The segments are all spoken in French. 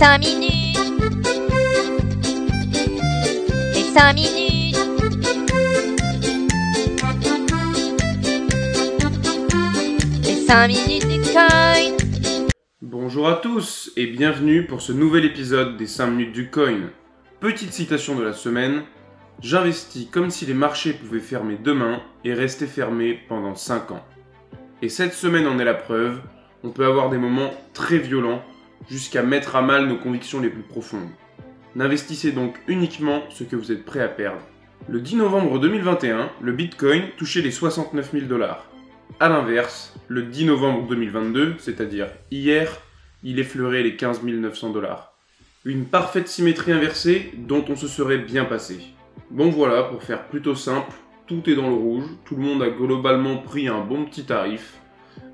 5 minutes. Les 5 minutes. Les 5 minutes du coin. Bonjour à tous et bienvenue pour ce nouvel épisode des 5 minutes du coin. Petite citation de la semaine. J'investis comme si les marchés pouvaient fermer demain et rester fermés pendant 5 ans. Et cette semaine en est la preuve, on peut avoir des moments très violents jusqu'à mettre à mal nos convictions les plus profondes. N'investissez donc uniquement ce que vous êtes prêt à perdre. Le 10 novembre 2021, le Bitcoin touchait les 69 000 dollars. A l'inverse, le 10 novembre 2022, c'est-à-dire hier, il effleurait les 15 900 dollars. Une parfaite symétrie inversée dont on se serait bien passé. Bon voilà, pour faire plutôt simple, tout est dans le rouge, tout le monde a globalement pris un bon petit tarif.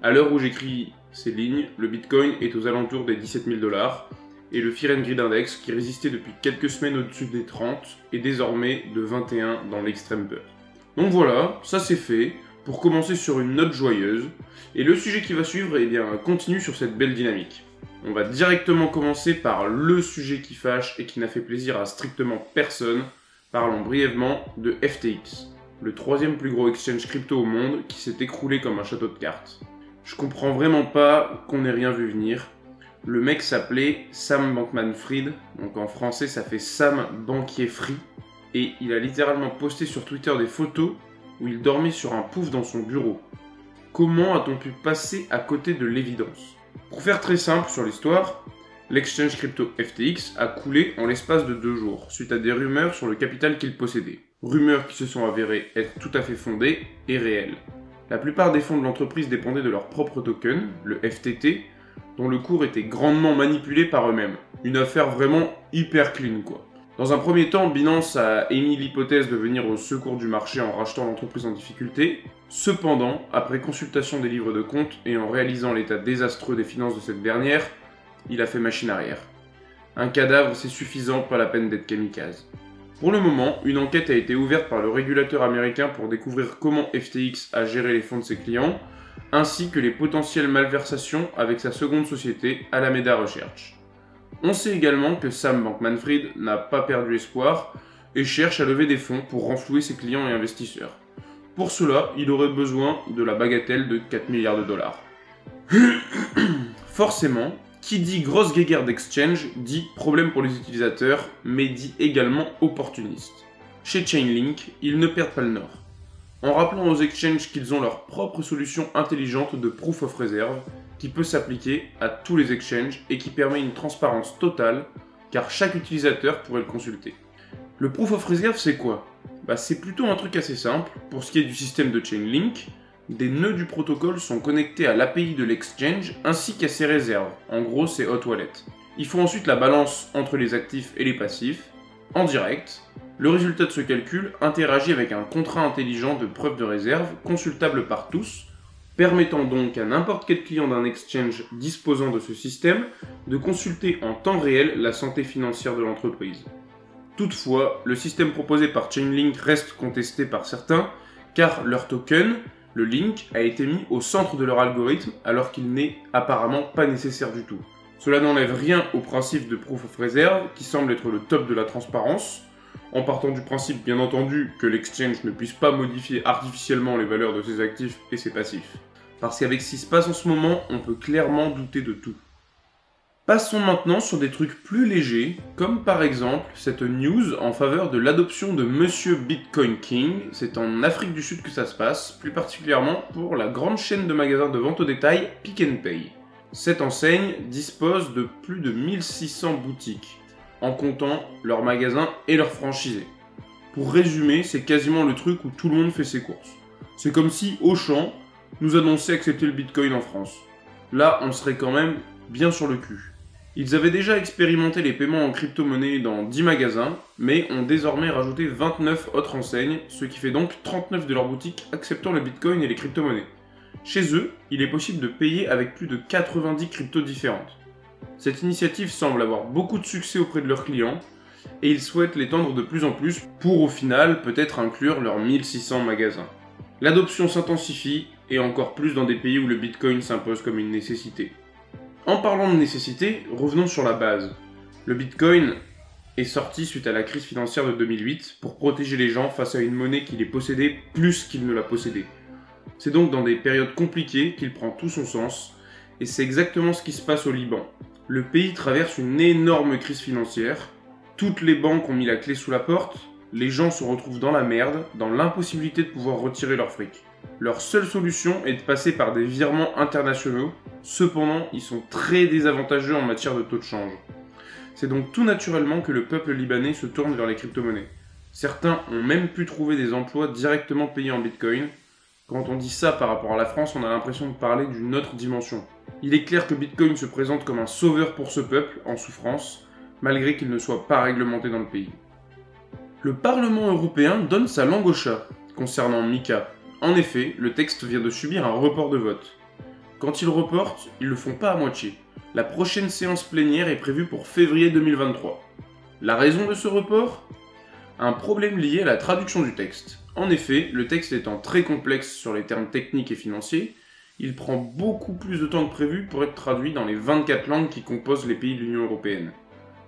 À l'heure où j'écris ces lignes, le Bitcoin est aux alentours des 17 000 dollars et le Fear Index, qui résistait depuis quelques semaines au-dessus des 30, est désormais de 21 dans l'extrême peur. Donc voilà, ça c'est fait, pour commencer sur une note joyeuse, et le sujet qui va suivre eh bien, continue sur cette belle dynamique. On va directement commencer par le sujet qui fâche et qui n'a fait plaisir à strictement personne. Parlons brièvement de FTX, le troisième plus gros exchange crypto au monde qui s'est écroulé comme un château de cartes. Je comprends vraiment pas qu'on ait rien vu venir. Le mec s'appelait Sam Bankman-Fried, donc en français ça fait Sam Banquier Free, et il a littéralement posté sur Twitter des photos où il dormait sur un pouf dans son bureau. Comment a-t-on pu passer à côté de l'évidence? Pour faire très simple sur l'histoire, l'exchange crypto FTX a coulé en l'espace de deux jours, suite à des rumeurs sur le capital qu'il possédait. Rumeurs qui se sont avérées être tout à fait fondées et réelles. La plupart des fonds de l'entreprise dépendaient de leur propre token, le FTT, dont le cours était grandement manipulé par eux-mêmes. Une affaire vraiment hyper clean quoi. Dans un premier temps, Binance a émis l'hypothèse de venir au secours du marché en rachetant l'entreprise en difficulté. Cependant, après consultation des livres de compte et en réalisant l'état désastreux des finances de cette dernière, il a fait machine arrière. Un cadavre, c'est suffisant, pas la peine d'être kamikaze. Pour le moment, une enquête a été ouverte par le régulateur américain pour découvrir comment FTX a géré les fonds de ses clients, ainsi que les potentielles malversations avec sa seconde société, Alameda Research. On sait également que Sam Bankman-Fried n'a pas perdu espoir et cherche à lever des fonds pour renflouer ses clients et investisseurs. Pour cela, il aurait besoin de la bagatelle de 4 milliards de dollars. Forcément, qui dit grosse guéguerre d'exchange dit problème pour les utilisateurs, mais dit également opportuniste. Chez Chainlink, ils ne perdent pas le nord. En rappelant aux exchanges qu'ils ont leur propre solution intelligente de proof of reserve, qui peut s'appliquer à tous les exchanges et qui permet une transparence totale, car chaque utilisateur pourrait le consulter. Le proof of reserve, c'est quoi? Bah, C'est plutôt un truc assez simple pour ce qui est du système de Chainlink, des nœuds du protocole sont connectés à l'API de l'exchange ainsi qu'à ses réserves. En gros, c'est Hot Wallet. Il faut ensuite la balance entre les actifs et les passifs, en direct. Le résultat de ce calcul interagit avec un contrat intelligent de preuve de réserve consultable par tous, permettant donc à n'importe quel client d'un exchange disposant de ce système de consulter en temps réel la santé financière de l'entreprise. Toutefois, le système proposé par Chainlink reste contesté par certains, car leur token, le link a été mis au centre de leur algorithme alors qu'il n'est apparemment pas nécessaire du tout. Cela n'enlève rien au principe de proof of reserve qui semble être le top de la transparence, en partant du principe bien entendu que l'exchange ne puisse pas modifier artificiellement les valeurs de ses actifs et ses passifs. Parce qu'avec ce qui se passe en ce moment, on peut clairement douter de tout. Passons maintenant sur des trucs plus légers, comme par exemple cette news en faveur de l'adoption de Monsieur Bitcoin King. C'est en Afrique du Sud que ça se passe, plus particulièrement pour la grande chaîne de magasins de vente au détail Pick Pay. Cette enseigne dispose de plus de 1600 boutiques, en comptant leurs magasins et leurs franchisés. Pour résumer, c'est quasiment le truc où tout le monde fait ses courses. C'est comme si Auchan nous annonçait accepter le Bitcoin en France. Là, on serait quand même bien sur le cul. Ils avaient déjà expérimenté les paiements en crypto-monnaie dans 10 magasins, mais ont désormais rajouté 29 autres enseignes, ce qui fait donc 39 de leurs boutiques acceptant le bitcoin et les crypto-monnaies. Chez eux, il est possible de payer avec plus de 90 cryptos différentes. Cette initiative semble avoir beaucoup de succès auprès de leurs clients, et ils souhaitent l'étendre de plus en plus pour au final peut-être inclure leurs 1600 magasins. L'adoption s'intensifie, et encore plus dans des pays où le bitcoin s'impose comme une nécessité. En parlant de nécessité, revenons sur la base. Le Bitcoin est sorti suite à la crise financière de 2008 pour protéger les gens face à une monnaie qui les possédait plus qu'ils ne la possédaient. C'est donc dans des périodes compliquées qu'il prend tout son sens, et c'est exactement ce qui se passe au Liban. Le pays traverse une énorme crise financière, toutes les banques ont mis la clé sous la porte, les gens se retrouvent dans la merde, dans l'impossibilité de pouvoir retirer leur fric. Leur seule solution est de passer par des virements internationaux, cependant ils sont très désavantageux en matière de taux de change. C'est donc tout naturellement que le peuple libanais se tourne vers les crypto-monnaies. Certains ont même pu trouver des emplois directement payés en bitcoin. Quand on dit ça par rapport à la France, on a l'impression de parler d'une autre dimension. Il est clair que Bitcoin se présente comme un sauveur pour ce peuple en souffrance, malgré qu'il ne soit pas réglementé dans le pays. Le Parlement européen donne sa langue au chat concernant Mika. En effet, le texte vient de subir un report de vote. Quand ils reportent, ils le font pas à moitié. La prochaine séance plénière est prévue pour février 2023. La raison de ce report? Un problème lié à la traduction du texte. En effet, le texte étant très complexe sur les termes techniques et financiers, il prend beaucoup plus de temps que prévu pour être traduit dans les 24 langues qui composent les pays de l'Union européenne.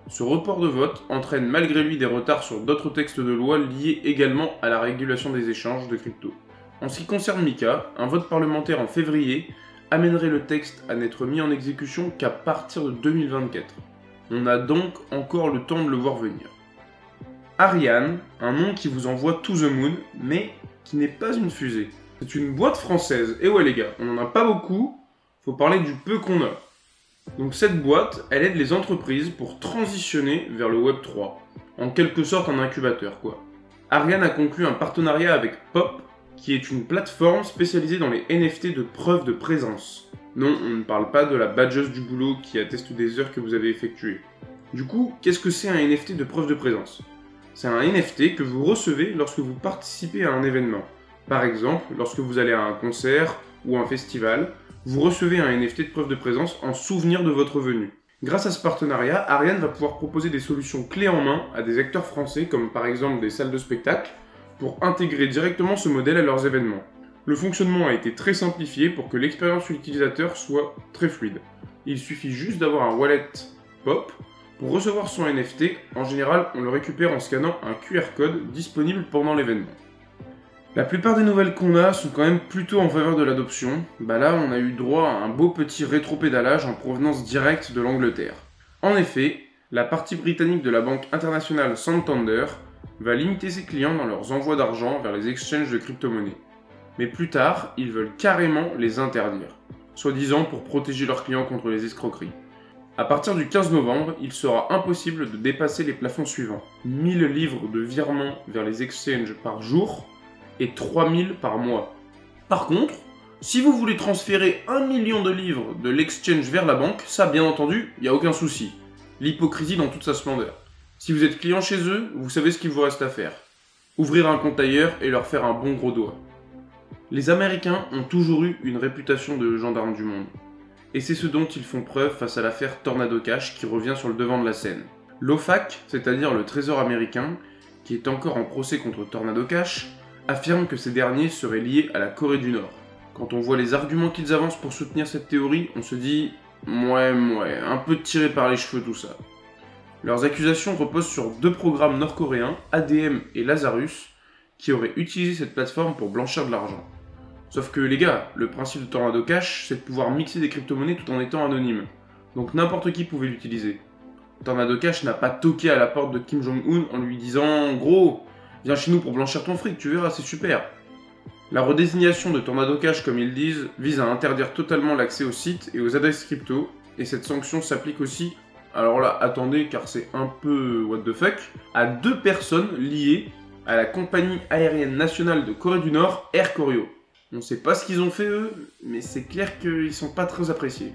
Ce report de vote entraîne malgré lui des retards sur d'autres textes de loi liés également à la régulation des échanges de crypto. En ce qui concerne Mika, un vote parlementaire en février amènerait le texte à n'être mis en exécution qu'à partir de 2024. On a donc encore le temps de le voir venir. Ariane, un nom qui vous envoie to the moon, mais qui n'est pas une fusée. C'est une boîte française. Et ouais les gars, on n'en a pas beaucoup, faut parler du peu qu'on a. Donc cette boîte, elle aide les entreprises pour transitionner vers le Web 3. En quelque sorte un incubateur quoi. Ariane a conclu un partenariat avec Pop, qui est une plateforme spécialisée dans les NFT de preuve de présence. Non, on ne parle pas de la badgeuse du boulot qui atteste des heures que vous avez effectuées. Du coup, qu'est-ce que c'est un NFT de preuve de présence? C'est un NFT que vous recevez lorsque vous participez à un événement. Par exemple, lorsque vous allez à un concert ou un festival, vous recevez un NFT de preuve de présence en souvenir de votre venue. Grâce à ce partenariat, Ariane va pouvoir proposer des solutions clés en main à des acteurs français comme par exemple des salles de spectacle pour intégrer directement ce modèle à leurs événements. Le fonctionnement a été très simplifié pour que l'expérience utilisateur soit très fluide. Il suffit juste d'avoir un wallet POP pour recevoir son NFT. En général, on le récupère en scannant un QR code disponible pendant l'événement. La plupart des nouvelles qu'on a sont quand même plutôt en faveur de l'adoption. Bah là, on a eu droit à un beau petit rétro-pédalage en provenance directe de l'Angleterre. En effet, la partie britannique de la banque internationale Santander va limiter ses clients dans leurs envois d'argent vers les exchanges de crypto-monnaies. Mais plus tard, ils veulent carrément les interdire, soi-disant pour protéger leurs clients contre les escroqueries. À partir du 15 novembre, il sera impossible de dépasser les plafonds suivants 1000 livres de virements vers les exchanges par jour et 3000 par mois. Par contre, si vous voulez transférer 1 million de livres de l'exchange vers la banque, ça bien entendu, il n'y a aucun souci. L'hypocrisie dans toute sa splendeur. Si vous êtes client chez eux, vous savez ce qu'il vous reste à faire. Ouvrir un compte ailleurs et leur faire un bon gros doigt. Les Américains ont toujours eu une réputation de gendarmes du monde. Et c'est ce dont ils font preuve face à l'affaire Tornado Cash qui revient sur le devant de la scène. L'OFAC, c'est-à-dire le Trésor américain, qui est encore en procès contre Tornado Cash, affirme que ces derniers seraient liés à la Corée du Nord. Quand on voit les arguments qu'ils avancent pour soutenir cette théorie, on se dit ouais, ouais, un peu tiré par les cheveux tout ça. Leurs accusations reposent sur deux programmes nord-coréens, ADM et Lazarus, qui auraient utilisé cette plateforme pour blanchir de l'argent. Sauf que les gars, le principe de Tornado Cash, c'est de pouvoir mixer des crypto-monnaies tout en étant anonyme. Donc n'importe qui pouvait l'utiliser. Tornado Cash n'a pas toqué à la porte de Kim Jong-un en lui disant Gros, viens chez nous pour blanchir ton fric, tu verras, c'est super. La redésignation de Tornado Cash, comme ils disent, vise à interdire totalement l'accès aux sites et aux adresses crypto, et cette sanction s'applique aussi, alors là, attendez, car c'est un peu what the fuck, à deux personnes liées à la compagnie aérienne nationale de Corée du Nord, Air Koryo. On sait pas ce qu'ils ont fait eux, mais c'est clair qu'ils sont pas très appréciés.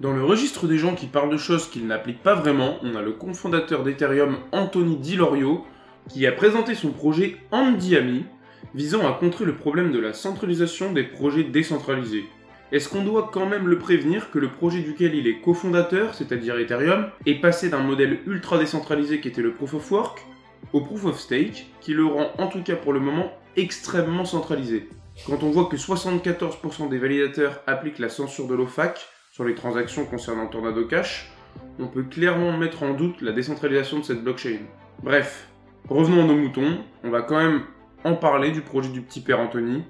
Dans le registre des gens qui parlent de choses qu'ils n'appliquent pas vraiment, on a le cofondateur d'Ethereum Anthony Dilorio qui a présenté son projet Andiami visant à contrer le problème de la centralisation des projets décentralisés. Est-ce qu'on doit quand même le prévenir que le projet duquel il est cofondateur, c'est-à-dire Ethereum, est passé d'un modèle ultra décentralisé qui était le Proof of Work au Proof of Stake, qui le rend en tout cas pour le moment extrêmement centralisé? Quand on voit que 74% des validateurs appliquent la censure de l'OFAC sur les transactions concernant Tornado Cash, on peut clairement mettre en doute la décentralisation de cette blockchain. Bref, revenons à nos moutons, on va quand même en parler du projet du petit père Anthony.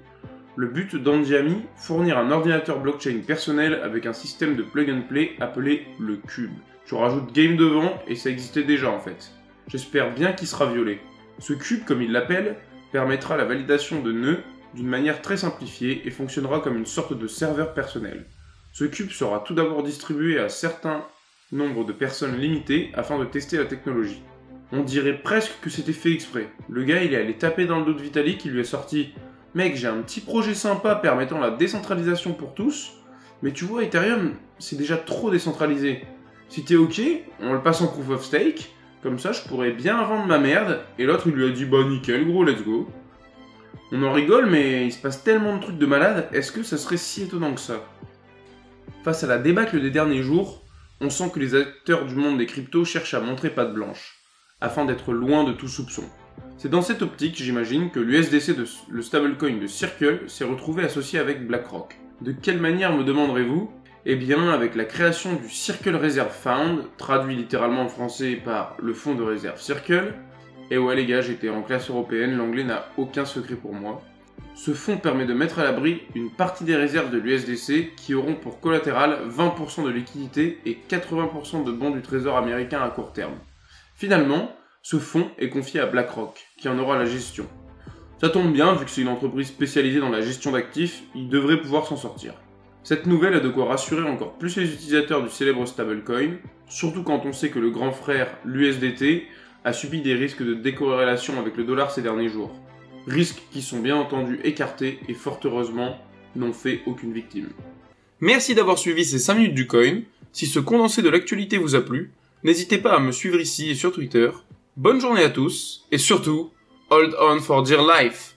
Le but d'Andiami, fournir un ordinateur blockchain personnel avec un système de plug and play appelé le Cube. Tu rajoutes game devant et ça existait déjà en fait. J'espère bien qu'il sera violé. Ce cube, comme il l'appelle, permettra la validation de nœuds d'une manière très simplifiée et fonctionnera comme une sorte de serveur personnel. Ce cube sera tout d'abord distribué à certains nombres de personnes limitées afin de tester la technologie. On dirait presque que c'était fait exprès. Le gars, il est allé taper dans le dos de Vitalik qui lui a sorti Mec, j'ai un petit projet sympa permettant la décentralisation pour tous, mais tu vois, Ethereum, c'est déjà trop décentralisé. Si t'es ok, on le passe en proof of stake, comme ça je pourrais bien vendre ma merde, et l'autre il lui a dit bah nickel gros, let's go. On en rigole, mais il se passe tellement de trucs de malade, est-ce que ça serait si étonnant que ça? Face à la débâcle des derniers jours, on sent que les acteurs du monde des cryptos cherchent à montrer patte blanche, afin d'être loin de tout soupçon. C'est dans cette optique, j'imagine, que l'USDC, le stablecoin de Circle, s'est retrouvé associé avec BlackRock. De quelle manière me demanderez-vous? Eh bien, avec la création du Circle Reserve Fund, traduit littéralement en français par le fonds de réserve Circle, et ouais les gars, j'étais en classe européenne, l'anglais n'a aucun secret pour moi. Ce fonds permet de mettre à l'abri une partie des réserves de l'USDC qui auront pour collatéral 20% de liquidité et 80% de bons du trésor américain à court terme. Finalement, ce fonds est confié à BlackRock, qui en aura la gestion. Ça tombe bien, vu que c'est une entreprise spécialisée dans la gestion d'actifs, il devrait pouvoir s'en sortir. Cette nouvelle a de quoi rassurer encore plus les utilisateurs du célèbre stablecoin, surtout quand on sait que le grand frère, l'USDT, a subi des risques de décorrélation avec le dollar ces derniers jours. Risques qui sont bien entendu écartés et fort heureusement n'ont fait aucune victime. Merci d'avoir suivi ces 5 minutes du coin. Si ce condensé de l'actualité vous a plu, n'hésitez pas à me suivre ici et sur Twitter Bonne journée à tous et surtout, hold on for dear life.